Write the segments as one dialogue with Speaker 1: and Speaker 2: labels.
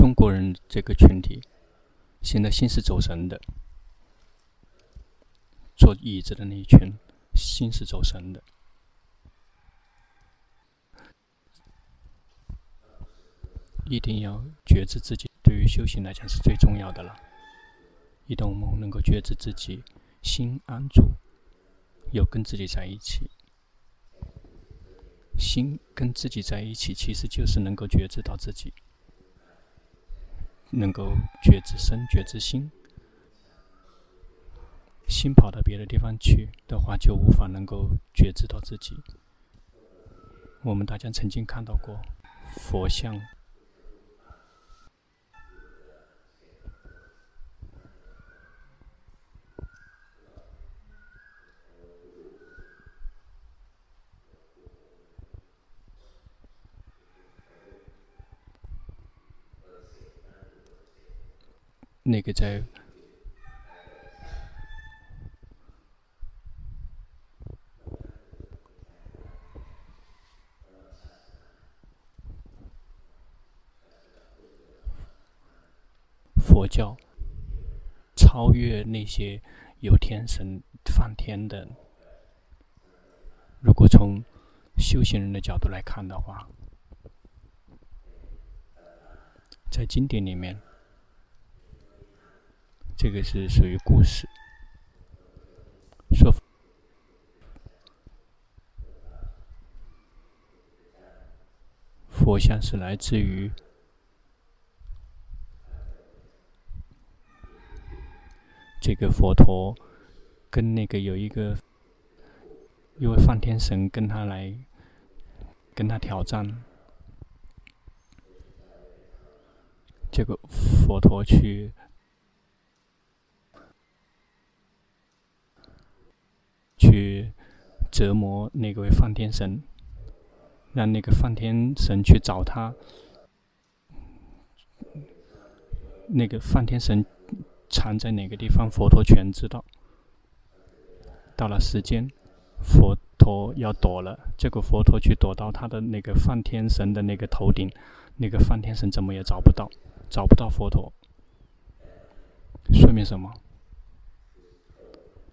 Speaker 1: 中国人这个群体，现在心是走神的，坐椅子的那一群，心是走神的。一定要觉知自己，对于修行来讲是最重要的了。一旦我们能够觉知自己，心安住，有跟自己在一起，心跟自己在一起，其实就是能够觉知到自己，能够觉知身，觉知心。心跑到别的地方去的话，就无法能够觉知到自己。我们大家曾经看到过佛像。那个在佛教超越那些有天神梵天的，如果从修行人的角度来看的话，在经典里面。这个是属于故事，说佛像是来自于这个佛陀跟那个有一个一位梵天神跟他来跟他挑战，这个佛陀去。去折磨那个位梵天神，让那个梵天神去找他。那个梵天神藏在哪个地方，佛陀全知道。到了时间，佛陀要躲了，结果佛陀去躲到他的那个梵天神的那个头顶，那个梵天神怎么也找不到，找不到佛陀。说明什么？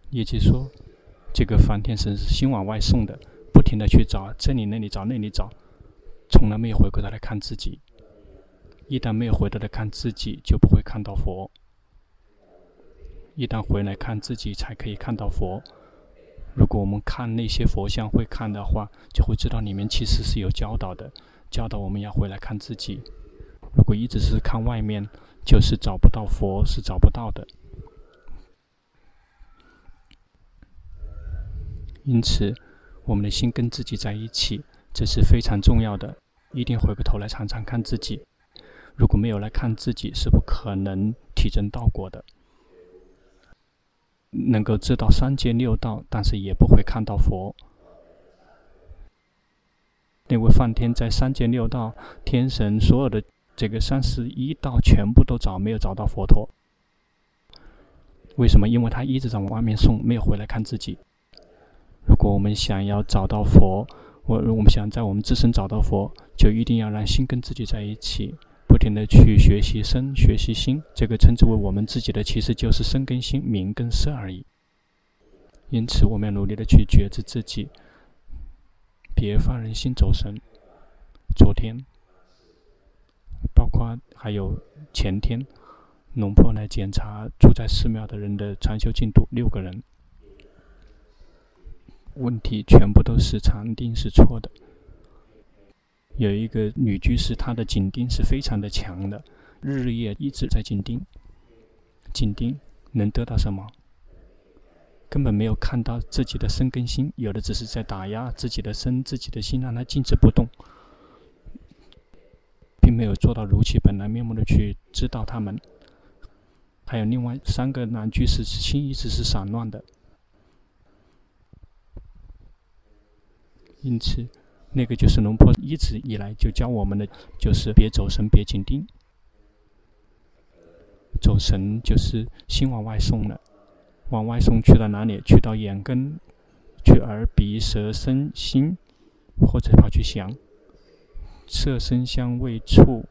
Speaker 1: 也就是说。这个梵天神是心往外送的，不停的去找这里那里找那里找，从来没有回过头来看自己。一旦没有回头来看自己，就不会看到佛。一旦回来看自己，才可以看到佛。如果我们看那些佛像会看的话，就会知道里面其实是有教导的，教导我们要回来看自己。如果一直是看外面，就是找不到佛，是找不到的。因此，我们的心跟自己在一起，这是非常重要的。一定回过头来常常看自己。如果没有来看自己，是不可能体证道果的。能够知道三界六道，但是也不会看到佛。那位梵天在三界六道，天神所有的这个三十一道全部都找，没有找到佛陀。为什么？因为他一直在往外面送，没有回来看自己。如果我们想要找到佛，我我们想在我们自身找到佛，就一定要让心跟自己在一起，不停地去学习身，学习心。这个称之为我们自己的，其实就是身跟心、名跟色而已。因此，我们要努力的去觉知自己，别放任心走神。昨天，包括还有前天，龙婆来检查住在寺庙的人的禅修进度，六个人。问题全部都是禅定是错的。有一个女居士，她的紧盯是非常的强的，日夜一直在紧盯。紧盯能得到什么？根本没有看到自己的身跟心，有的只是在打压自己的身、自己的心，让它静止不动，并没有做到如其本来面目的去知道他们。还有另外三个男居士，心一直是散乱的。因此，那个就是龙婆一直以来就教我们的，就是别走神，别紧盯。走神就是心往外送了，往外送去到哪里？去到眼根，去耳鼻舌身心，或者跑去想色声香味触，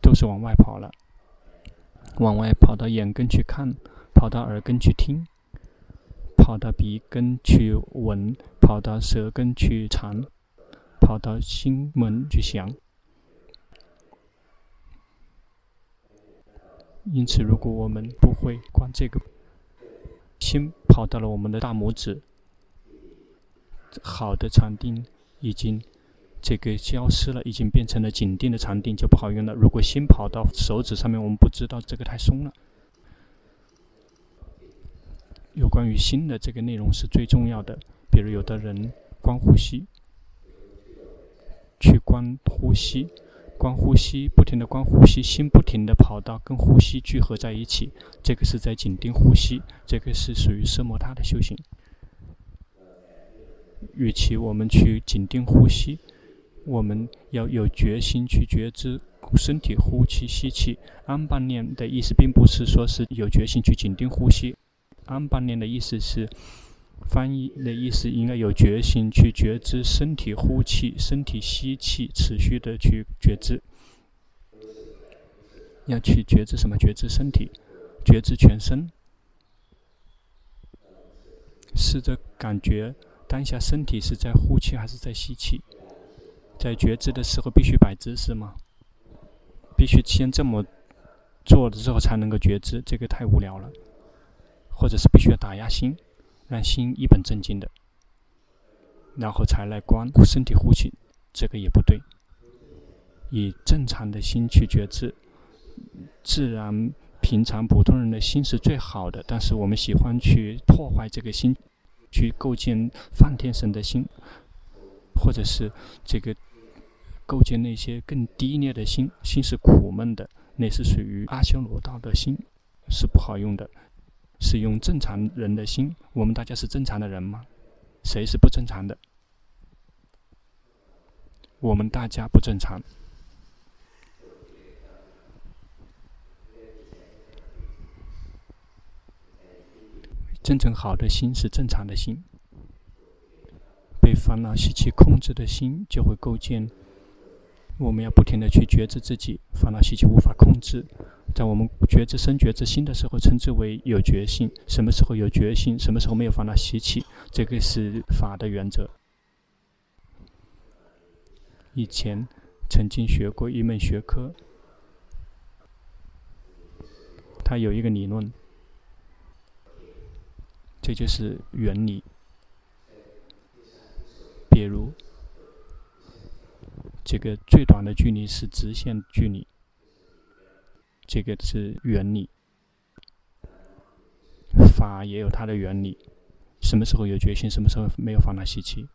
Speaker 1: 都是往外跑了，往外跑到眼根去看，跑到耳根去听，跑到鼻根去闻，跑到舌根去尝，跑到心门去想。因此，如果我们不会观这个，心跑到了我们的大拇指，好的禅定已经这个消失了，已经变成了紧定的禅定，就不好用了。如果心跑到手指上面，我们不知道这个太松了。有关于心的这个内容是最重要的。比如，有的人观呼吸，去观呼吸。观呼吸，不停的观呼吸，心不停的跑到跟呼吸聚合在一起，这个是在紧盯呼吸，这个是属于奢摩他的修行。与其我们去紧盯呼吸，我们要有决心去觉知身体呼气吸气。安般念的意思并不是说是有决心去紧盯呼吸，安般念的意思是。翻译的意思应该有决心去觉知身体呼气、身体吸气，持续的去觉知。要去觉知什么？觉知身体，觉知全身。试着感觉当下身体是在呼气还是在吸气。在觉知的时候必须摆姿势吗？必须先这么做了之后才能够觉知，这个太无聊了。或者是必须要打压心。让心一本正经的，然后才来观身体呼吸，这个也不对。以正常的心去觉知，自然平常普通人的心是最好的。但是我们喜欢去破坏这个心，去构建梵天神的心，或者是这个构建那些更低劣的心，心是苦闷的，那是属于阿修罗道的心，是不好用的。是用正常人的心，我们大家是正常的人吗？谁是不正常的？我们大家不正常。真正好的心是正常的心，被烦恼习气控制的心就会构建。我们要不停的去觉知自己，烦恼习气无法控制。在我们觉知身、觉知心的时候，称之为有觉性。什么时候有觉性？什么时候没有烦恼习气？这个是法的原则。以前曾经学过一门学科，它有一个理论，这就是原理。比如，这个最短的距离是直线距离。这个是原理，法也有它的原理。什么时候有决心，什么时候没有烦恼习气。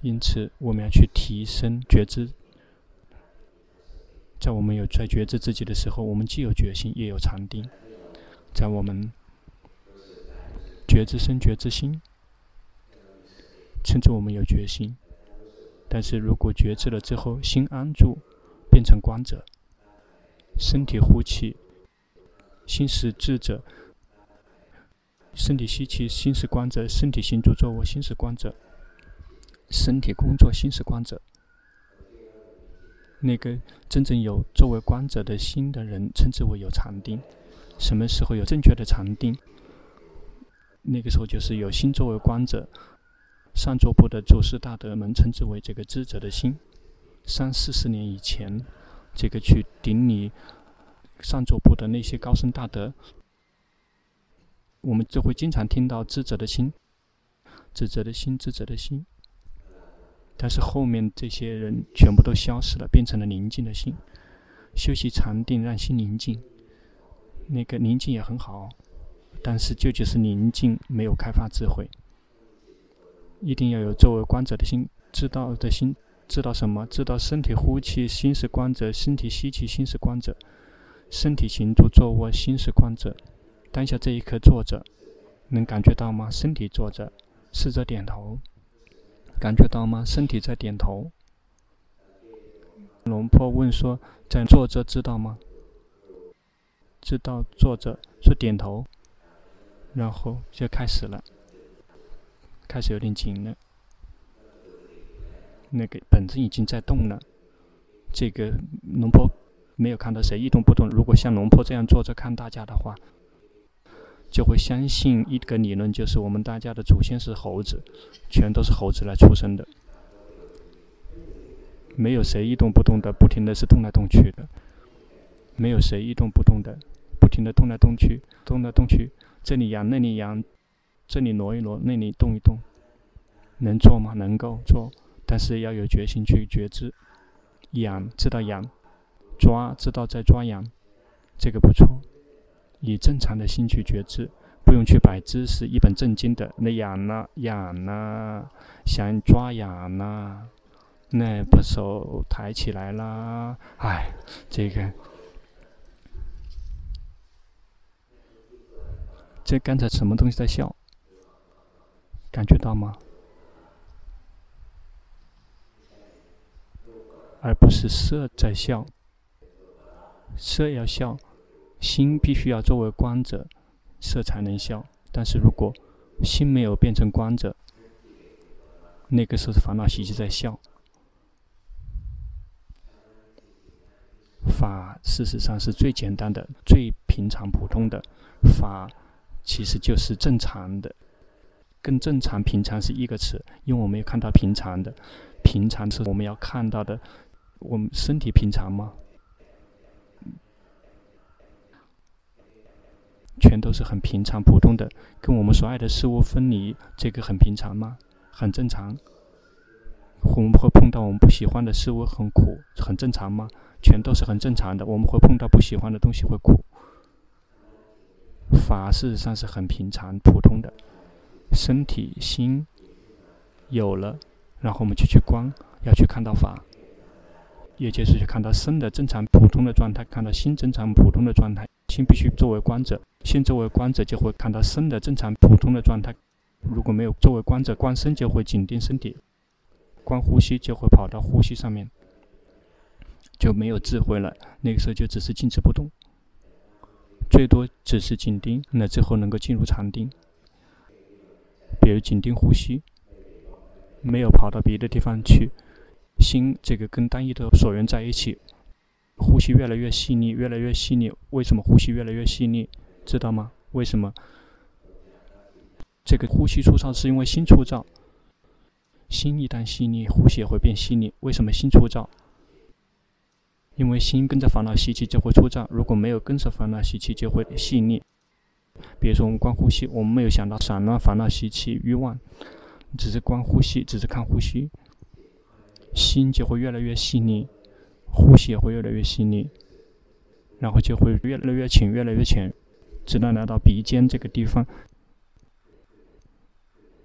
Speaker 1: 因此，我们要去提升觉知。在我们有在觉知自己的时候，我们既有决心，也有禅定。在我们觉知身、觉知心，称之我们有决心。但是如果觉知了之后，心安住，变成观者。身体呼气，心是智者；身体吸气，心是观者；身体行住坐卧，心是观者；身体工作，心是观者。那个真正有作为观者的心的人，称之为有禅定。什么时候有正确的禅定？那个时候就是有心作为观者。上座部的祖师大德们称之为这个智者的心。三四十年以前。这个去顶礼上座部的那些高僧大德，我们就会经常听到智者的心，智者的心，智者的心。但是后面这些人全部都消失了，变成了宁静的心。修习禅定，让心宁静，那个宁静也很好，但是就就是宁静，没有开发智慧。一定要有作为观者的心，知道的心。知道什么？知道身体呼气，心是观者；身体吸气，心是观者；身体行住坐卧，心是观者。当下这一刻坐着，能感觉到吗？身体坐着，试着点头，感觉到吗？身体在点头。龙婆问说：“在坐着知道吗？”知道坐着，说点头，然后就开始了，开始有点紧了。那个本子已经在动了，这个龙婆没有看到谁一动不动。如果像龙婆这样坐着看大家的话，就会相信一个理论，就是我们大家的祖先是猴子，全都是猴子来出生的。没有谁一动不动的，不停的是动来动去的。没有谁一动不动的，不停的动来动去，动来动去，这里仰那里仰，这里挪一挪，那里动一动。能做吗？能够做，但是要有决心去觉知。仰知道仰，抓知道在抓痒，这个不错。以正常的心去觉知，不用去摆姿势，一本正经的那痒呢痒呢，想抓痒呢，那把手抬起来啦，哎，这个，这刚才什么东西在笑？感觉到吗？而不是色在笑，色要笑，心必须要作为观者，色才能笑。但是如果心没有变成观者，那个时候是烦恼习气在笑。法事实上是最简单的、最平常普通的法，其实就是正常的，跟正常、平常是一个词，因为我们要看到平常的，平常是我们要看到的。我们身体平常吗？全都是很平常、普通的，跟我们所爱的事物分离，这个很平常吗？很正常。我们会碰到我们不喜欢的事物，很苦，很正常吗？全都是很正常的。我们会碰到不喜欢的东西，会苦。法事实上是很平常、普通的。身体、心有了，然后我们就去观，要去看到法。也就是去看到生的正常普通的状态，看到心正常普通的状态。心必须作为观者，心作为观者就会看到生的正常普通的状态。如果没有作为观者，观身就会紧盯身体，观呼吸就会跑到呼吸上面，就没有智慧了。那个时候就只是静止不动，最多只是紧盯，那最后能够进入禅定。比如紧盯呼吸，没有跑到别的地方去。心这个跟单一的所缘在一起，呼吸越来越细腻，越来越细腻。为什么呼吸越来越细腻？知道吗？为什么？这个呼吸粗糙是因为心粗糙。心一旦细腻，呼吸也会变细腻。为什么心粗糙？因为心跟着烦恼习气就会粗糙。如果没有跟着烦恼习气，就会细腻。比如说我们观呼吸，我们没有想到散乱、烦恼习气、欲望，只是观呼吸，只是看呼吸。心就会越来越细腻，呼吸也会越来越细腻，然后就会越来越浅，越来越浅，直到来到鼻尖这个地方，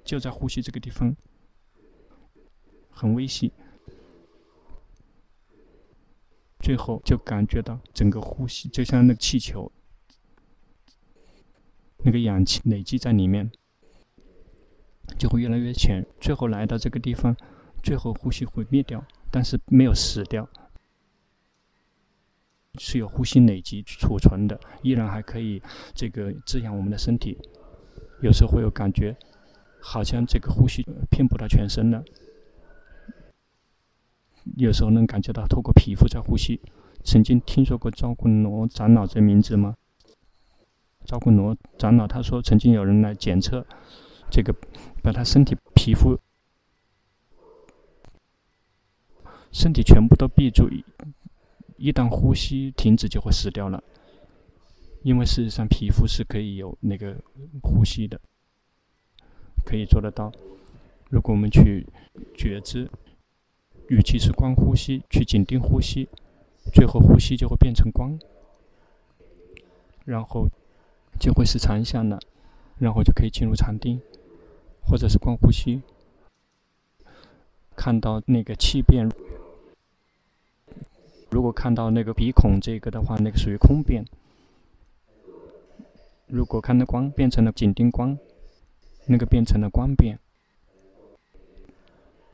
Speaker 1: 就在呼吸这个地方，很微细，最后就感觉到整个呼吸就像那个气球，那个氧气累积在里面，就会越来越浅，最后来到这个地方。最后呼吸会灭掉，但是没有死掉，是有呼吸累积储存的，依然还可以这个滋养我们的身体。有时候会有感觉，好像这个呼吸遍布到全身了。有时候能感觉到透过皮肤在呼吸。曾经听说过赵坤罗长老这名字吗？赵坤罗长老他说，曾经有人来检测这个，把他身体皮肤。身体全部都闭住，一旦呼吸停止就会死掉了。因为事实上皮肤是可以有那个呼吸的，可以做得到。如果我们去觉知，与其是光呼吸，去紧盯呼吸，最后呼吸就会变成光，然后就会是禅相了，然后就可以进入禅定，或者是光呼吸，看到那个气变。如果看到那个鼻孔这个的话，那个属于空变；如果看到光变成了紧盯光，那个变成了光变。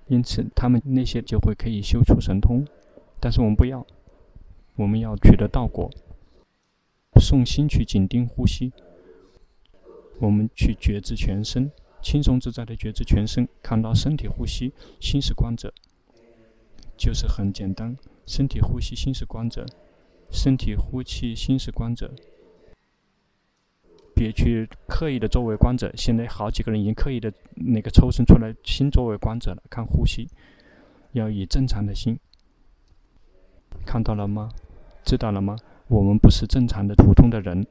Speaker 1: 因此，他们那些就会可以修出神通，但是我们不要，我们要取得道果。送心去紧盯呼吸，我们去觉知全身，轻松自在的觉知全身，看到身体呼吸，心是观者，就是很简单。身体呼吸，心是观者；身体呼气，心是观者。别去刻意的作为观者。现在好几个人已经刻意的那个抽身出来，心作为观者了。看呼吸，要以正常的心。看到了吗？知道了吗？我们不是正常的普通的人，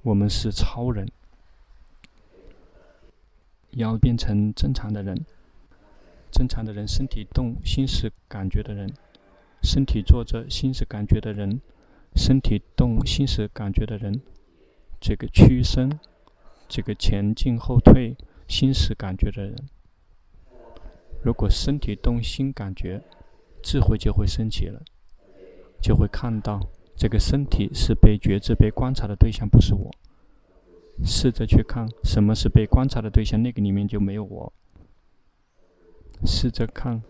Speaker 1: 我们是超人。要变成正常的人，正常的人，身体动，心是感觉的人；身体坐着，心是感觉的人；身体动，心是感觉的人。这个屈伸，这个前进后退，心是感觉的人。如果身体动，心感觉，智慧就会升起了，就会看到这个身体是被觉知、被观察的对象，不是我。试着去看什么是被观察的对象，那个里面就没有我。试着看，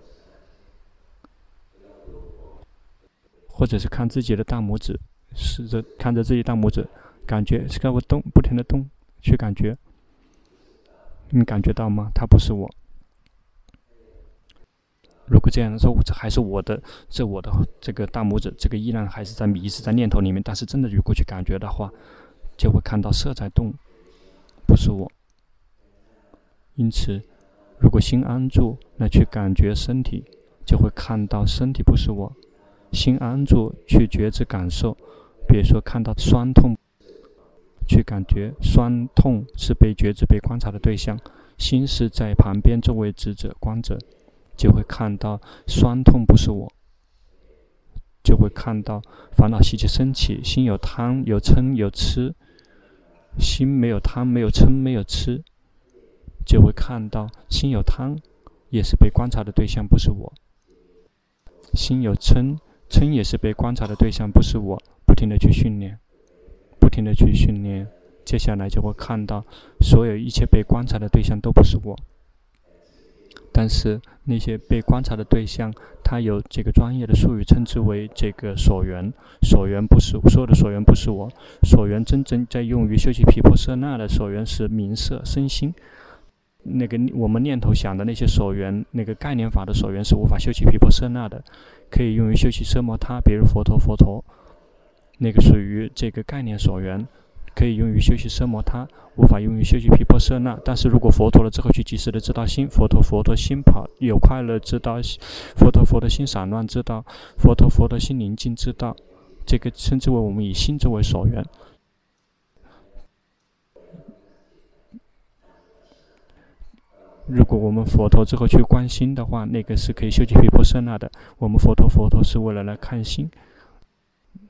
Speaker 1: 或者是看自己的大拇指，试着看着自己大拇指，感觉是看我动，不停的动，去感觉。你感觉到吗？它不是我。如果这样说，这还是我的，这我的这个大拇指，这个依然还是在迷失在念头里面。但是真的如果去感觉的话，就会看到色在动，不是我。因此，如果心安住，那去感觉身体，就会看到身体不是我。心安住，去觉知感受，比如说看到酸痛，去感觉酸痛是被觉知、被观察的对象，心是在旁边作为知者、观者，就会看到酸痛不是我。就会看到烦恼习气升起，心有贪、有嗔、有痴。心没有贪，没有嗔，没有痴，就会看到心有贪，也是被观察的对象，不是我；心有嗔，嗔也是被观察的对象，不是我。不停的去训练，不停的去训练，接下来就会看到所有一切被观察的对象都不是我。但是那些被观察的对象，它有这个专业的术语，称之为这个所缘。所缘不是所有的所缘不是我，所缘真正在用于修习毗婆舍那的所缘是名色身心。那个我们念头想的那些所缘，那个概念法的所缘是无法修习毗婆舍那的，可以用于修习奢摩他，比如佛陀佛陀，那个属于这个概念所缘。可以用于修习奢摩他，无法用于修习毗婆舍那。但是如果佛陀了之后去及时的知道心，佛陀佛陀心跑有快乐知道，佛陀佛陀心散乱知道，佛陀佛陀心宁静知道，这个称之为我们以心作为所缘。如果我们佛陀之后去观心的话，那个是可以修习毗婆舍那的。我们佛陀佛陀是为了来看心。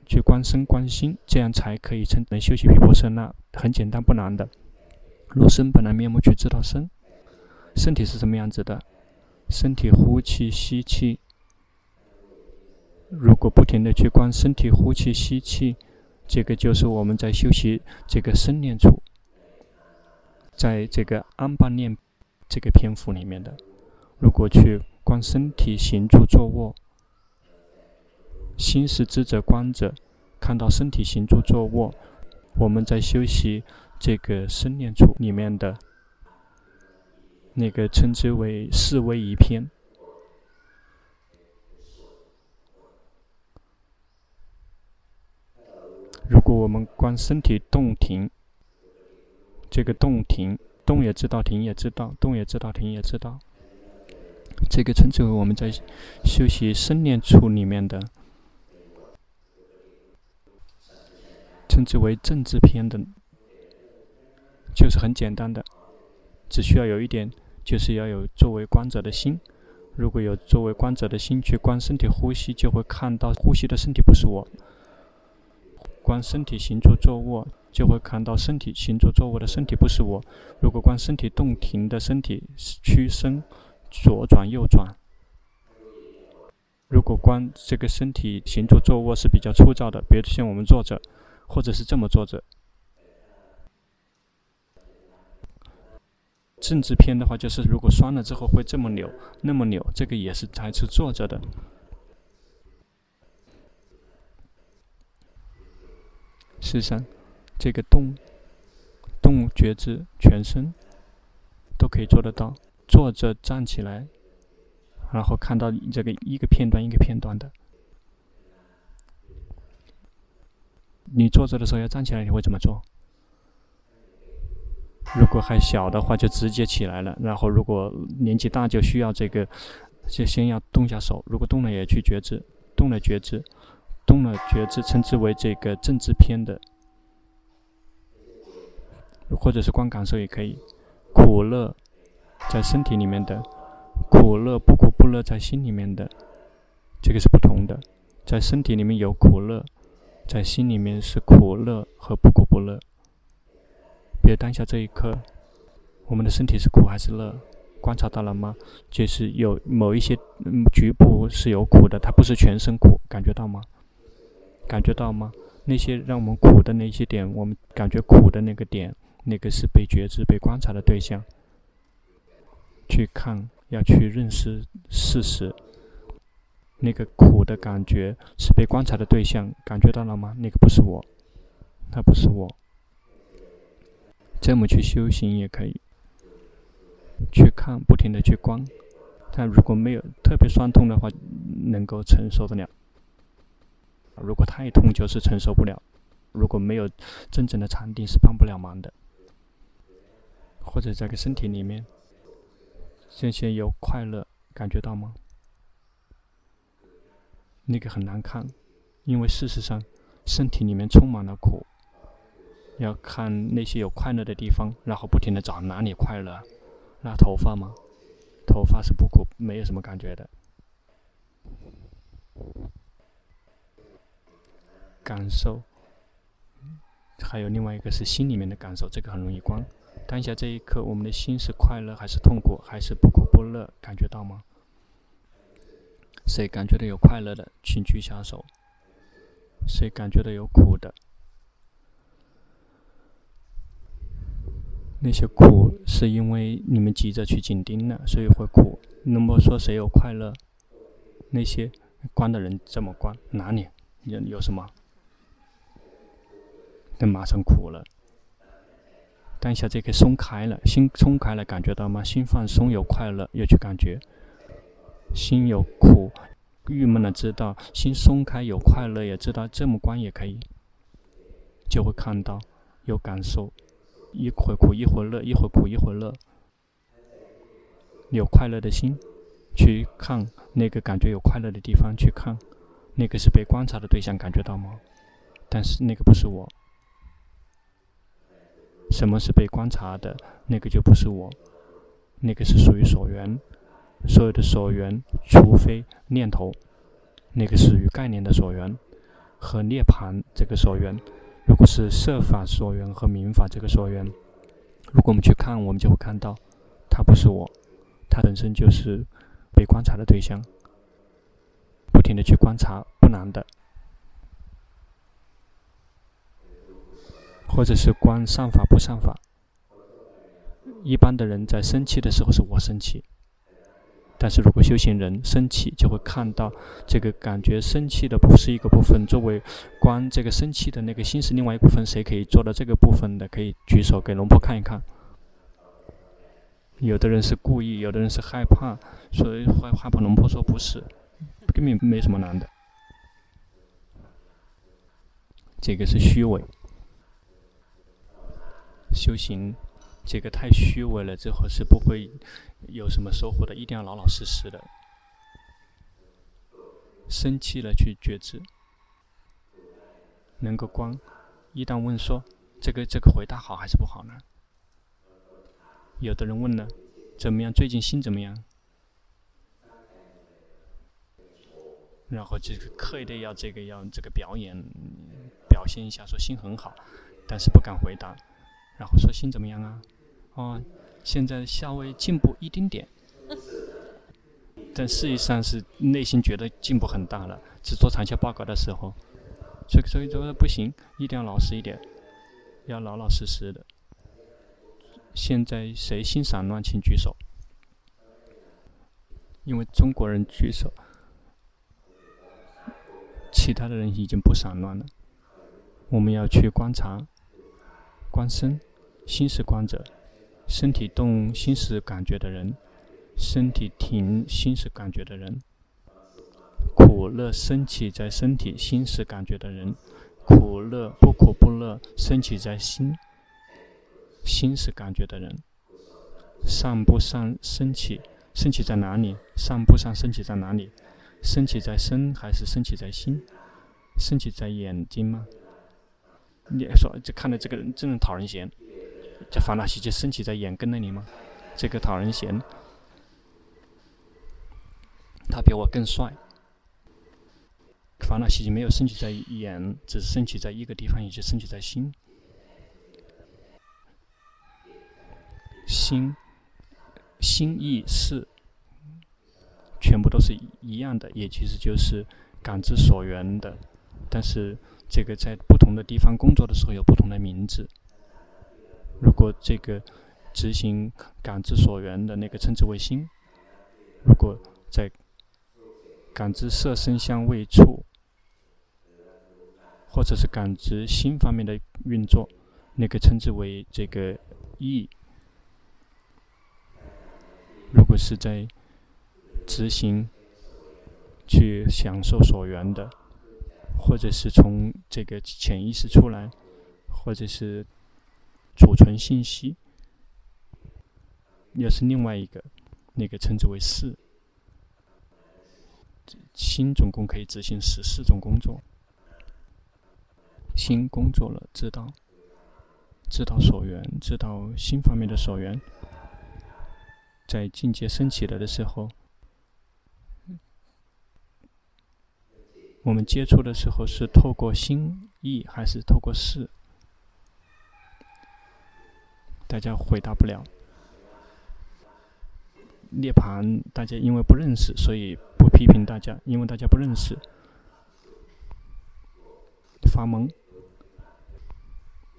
Speaker 1: 去观身观心，这样才可以称能修习毗婆舍那，很简单不难的。若身本来面目，去知道身，身体是什么样子的？身体呼气吸气，如果不停的去观身体呼气吸气，这个就是我们在修习这个身念处，在这个安般念这个篇幅里面的，如果去观身体行住坐卧。心是知者观者，看到身体行住坐卧，我们在修习这个身念处里面的那个称之为四威仪篇。如果我们观身体动停，这个动停动也知道，停也知道，动也知道，停也知道，这个称之为我们在修习生念处里面的。称之为正知篇的，就是很简单的，只需要有一点，就是要有作为观者的心。如果有作为观者的心去观身体呼吸，就会看到呼吸的身体不是我；观身体行住坐卧，就会看到身体行住坐卧的身体不是我。如果观身体动停的身体屈伸左转右转，如果观这个身体行住坐卧是比较粗糙的，比如像我们坐着。或者是这么坐着，正知篇的话，就是如果酸了之后会这么扭，那么扭，这个也是还是坐着的。事实上，这个动动觉知全身都可以做得到，坐着站起来，然后看到这个一个片段一个片段的。你坐着的时候要站起来，你会怎么做？如果还小的话，就直接起来了。然后如果年纪大，就需要这个，就先要动下手。如果动了，也去觉知，动了觉知，动了觉知，称之为这个正知篇的，或者是观感受也可以。苦乐在身体里面的，苦乐不苦不乐在心里面的，这个是不同的。在身体里面有苦乐。在心里面是苦乐和不苦不乐。比如当下这一刻，我们的身体是苦还是乐？观察到了吗？就是有某一些嗯局部是有苦的，它不是全身苦，感觉到吗？感觉到吗？那些让我们苦的那些点，我们感觉苦的那个点，那个是被觉知、被观察的对象。去看，要去认识事实。那个苦的感觉是被观察的对象，感觉到了吗？那个不是我，那不是我。这么去修行也可以，去看，不停的去观。但如果没有特别酸痛的话，能够承受得了；如果太痛，就是承受不了。如果没有真正的禅定，是帮不了忙的。或者这个身体里面，这些有快乐，感觉到吗？那个很难看，因为事实上，身体里面充满了苦。要看那些有快乐的地方，然后不停的找哪里快乐。那头发吗？头发是不苦，没有什么感觉的。感受，还有另外一个是心里面的感受，这个很容易观。当下这一刻，我们的心是快乐还是痛苦，还是不苦不乐？感觉到吗？谁感觉到有快乐的，请举下手。谁感觉到有苦的？那些苦是因为你们急着去紧盯了，所以会苦。那么说谁有快乐？那些观的人这么观？哪里有有什么？那马上苦了。当下这个松开了，心松开了，感觉到吗？心放松有快乐，又去感觉。心有苦、郁闷了，知道；心松开有快乐，也知道。这么观也可以，就会看到有感受，一会苦一会乐，一会苦一会乐。有快乐的心去看那个感觉有快乐的地方，去看那个是被观察的对象，感觉到吗？但是那个不是我。什么是被观察的？那个就不是我，那个是属于所缘。所有的所缘，除非念头，那个属于概念的所缘和涅槃这个所缘。如果是色法所缘和名法这个所缘，如果我们去看，我们就会看到，它不是我，它本身就是被观察的对象。不停的去观察，不难的。或者是观善法不善法。一般的人在生气的时候，是我生气。但是如果修行人生气，就会看到这个感觉生气的不是一个部分。作为观这个生气的那个心是另外一部分，谁可以做到这个部分的？可以举手给龙婆看一看。有的人是故意，有的人是害怕，所以害害怕。龙婆说不是，根本没什么难的。这个是虚伪，修行这个太虚伪了，之后是不会。有什么收获的？一定要老老实实的。生气了去觉知，能够观。一旦问说这个这个回答好还是不好呢？有的人问了，怎么样？最近心怎么样？然后就是刻意的要这个要这个表演表现一下，说心很好，但是不敢回答。然后说心怎么样啊？哦。现在稍微进步一丁点，但事实上是内心觉得进步很大了。只做长效报告的时候，所以所以说不行，一定要老实一点，要老老实实的。现在谁心散乱，请举手。因为中国人举手，其他的人已经不散乱了。我们要去观察，观身，心是观者。身体动，心是感觉的人，身体停，心是感觉的人；苦乐升起在身体，心是感觉的人；苦乐不苦不乐升起在心，心是感觉的人。上不上升起，升起在哪里？上不上升起在哪里？升起在身还是升起在心？升起在眼睛吗？你说这看到这个人真的讨人嫌，这烦恼习气升起在眼根那里吗？这个讨人嫌，他比我更帅。烦恼习气没有升起在眼，只是升起在一个地方，也就升起在心。心。心意识，全部都是一样的，也其实就是感知所缘的。但是这个在不同的地方工作的时候有不同的名字。如果这个执行感知所缘的那个称之为心，如果在感知色声香味触，或者是感知心方面的运作，那个称之为这个意。如果是在执行去享受所缘的，或者是从这个潜意识出来，或者是储存信息，又是另外一个，那个称之为识。心总共可以执行十四种工作。心工作了，知道，知道所缘，知道心方面的所缘。在境界升起来的时候，我们接触的时候是透过心意还是透过事？大家回答不了。涅槃，大家因为不认识，所以不批评大家，因为大家不认识，发懵。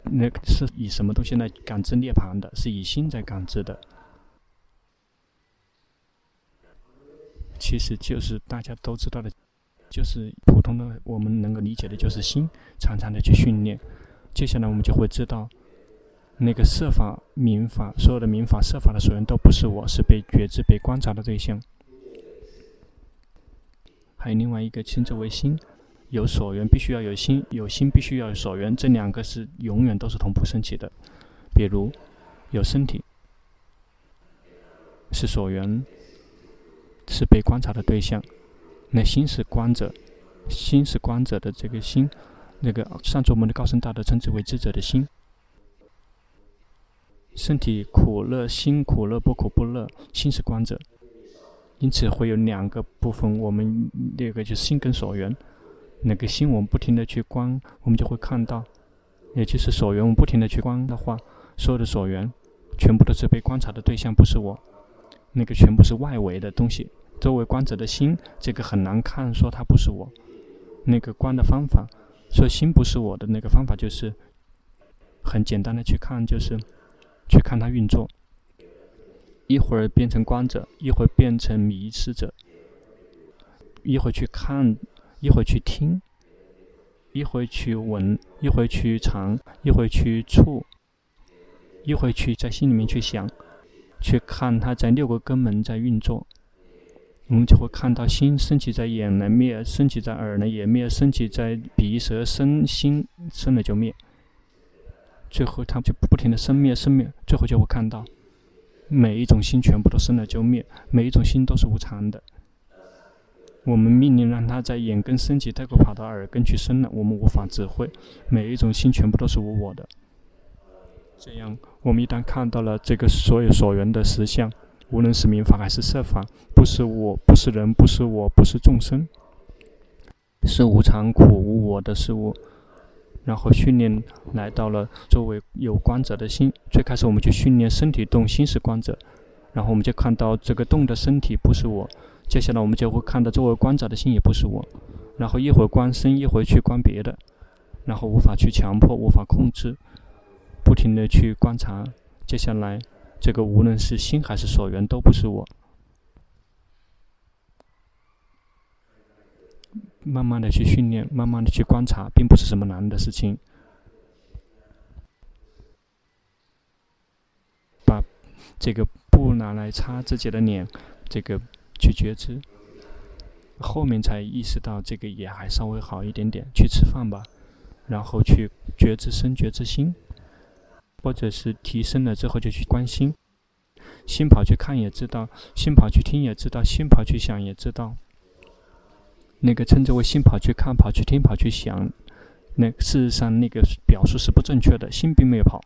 Speaker 1: 那是以什么东西来感知涅槃的？是以心在感知的。其实就是大家都知道的，就是普通的我们能够理解的，就是心常常的去训练。接下来我们就会知道，那个设法、名法，所有的名法、设法的所缘都不是我，是被觉知、被观察的对象。还有另外一个称之为心，有所缘必须要有心，有心必须要有所缘，这两个是永远都是同步升起的。比如有身体，是所缘。是被观察的对象，那心是观者，心是观者的这个心，那个上次我们的高僧大德称之为智者的心。身体苦乐，心苦乐不苦不乐，心是观者，因此会有两个部分，我们那个就是心跟所缘，那个心我们不停的去观，我们就会看到，也就是所缘，我们不停的去观的话，所有的所缘全部都是被观察的对象，不是我。那个全部是外围的东西，作为观者的心，这个很难看，说它不是我。那个观的方法，说心不是我的那个方法，就是很简单的去看，就是去看它运作。一会儿变成观者，一会儿变成迷失者，一会儿去看，一会儿去听，一会儿去闻，一会儿去尝，一会儿去触，一会儿去在心里面去想。去看它在六个根门在运作，我们就会看到心升起在眼来灭，升起在耳呢也灭，升起在鼻舌身心生了就灭，最后它就不停的生灭生灭，最后就会看到每一种心全部都生了就灭，每一种心都是无常的。我们命令让它在眼根升起，它会跑到耳根去生了，我们无法指挥，每一种心全部都是无我的。这样，我们一旦看到了这个所有所缘的实相，无论是民法还是色法，不是我，不是人，不是我，不是众生，是无常、苦、无我的事物。然后训练来到了作为有观者的心。最开始我们去训练身体动，心是观者。然后我们就看到这个动的身体不是我。接下来我们就会看到作为观者的心也不是我。然后一会儿观身，一会儿去观别的，然后无法去强迫，无法控制。不停的去观察，接下来这个无论是心还是所缘都不是我。慢慢的去训练，慢慢的去观察，并不是什么难的事情。把这个布拿来擦自己的脸，这个去觉知。后面才意识到这个也还稍微好一点点，去吃饭吧，然后去觉知身、觉知心，或者是提升了之后就去观心，心跑去看也知道，心跑去听也知道，心跑去想也知道。那个称之为心跑去看、跑去听、跑去想，那事实上那个表述是不正确的，心并没有跑。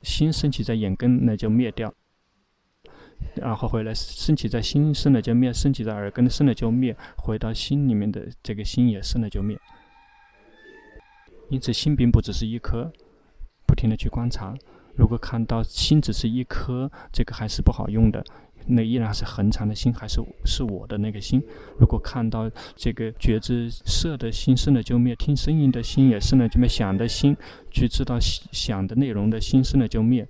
Speaker 1: 心升起在眼根，那就灭掉；然后回来升起在心，生了就灭；升起在耳根，生了就灭；回到心里面的这个心也生了就灭。因此，心并不只是一颗，不停地去观察。如果看到心只是一颗，这个还是不好用的。那依然是恒常的心，还是是我的那个心。如果看到这个觉知色的心生了就灭，听声音的心也生了就灭，想的心去知道想的内容的心生了就灭。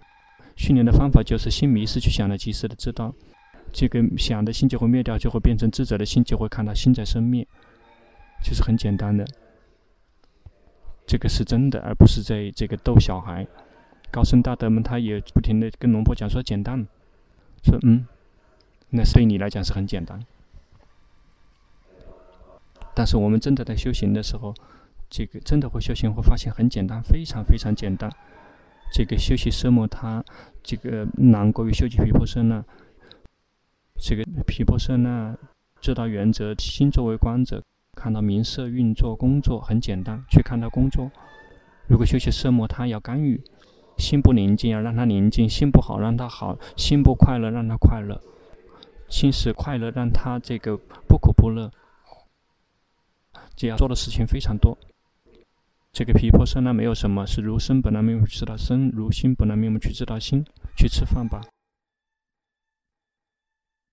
Speaker 1: 训练的方法就是心迷失去想的，及时的知道这个想的心就会灭掉，就会变成智者的心，就会看到心在生灭，就是很简单的。这个是真的，而不是在这个逗小孩。高僧大德们他也不停的跟龙婆讲说简单，说嗯。那对你来讲是很简单，但是我们真的在修行的时候，这个真的会修行会发现很简单，非常非常简单。这个修习奢摩他，这个难过于修习毗婆舍那。这个毗婆舍那知道原则，心作为观者，看到名色运作工作很简单，去看到工作。如果修习色魔他要干预，心不宁静要让他宁静，心不好让他好，心不快乐让他快乐。心是快乐，让他这个不苦不乐，这样做的事情非常多。这个皮婆舍那没有什么，是如身本来面目去知道身，如心本来面目去知道心。去吃饭吧。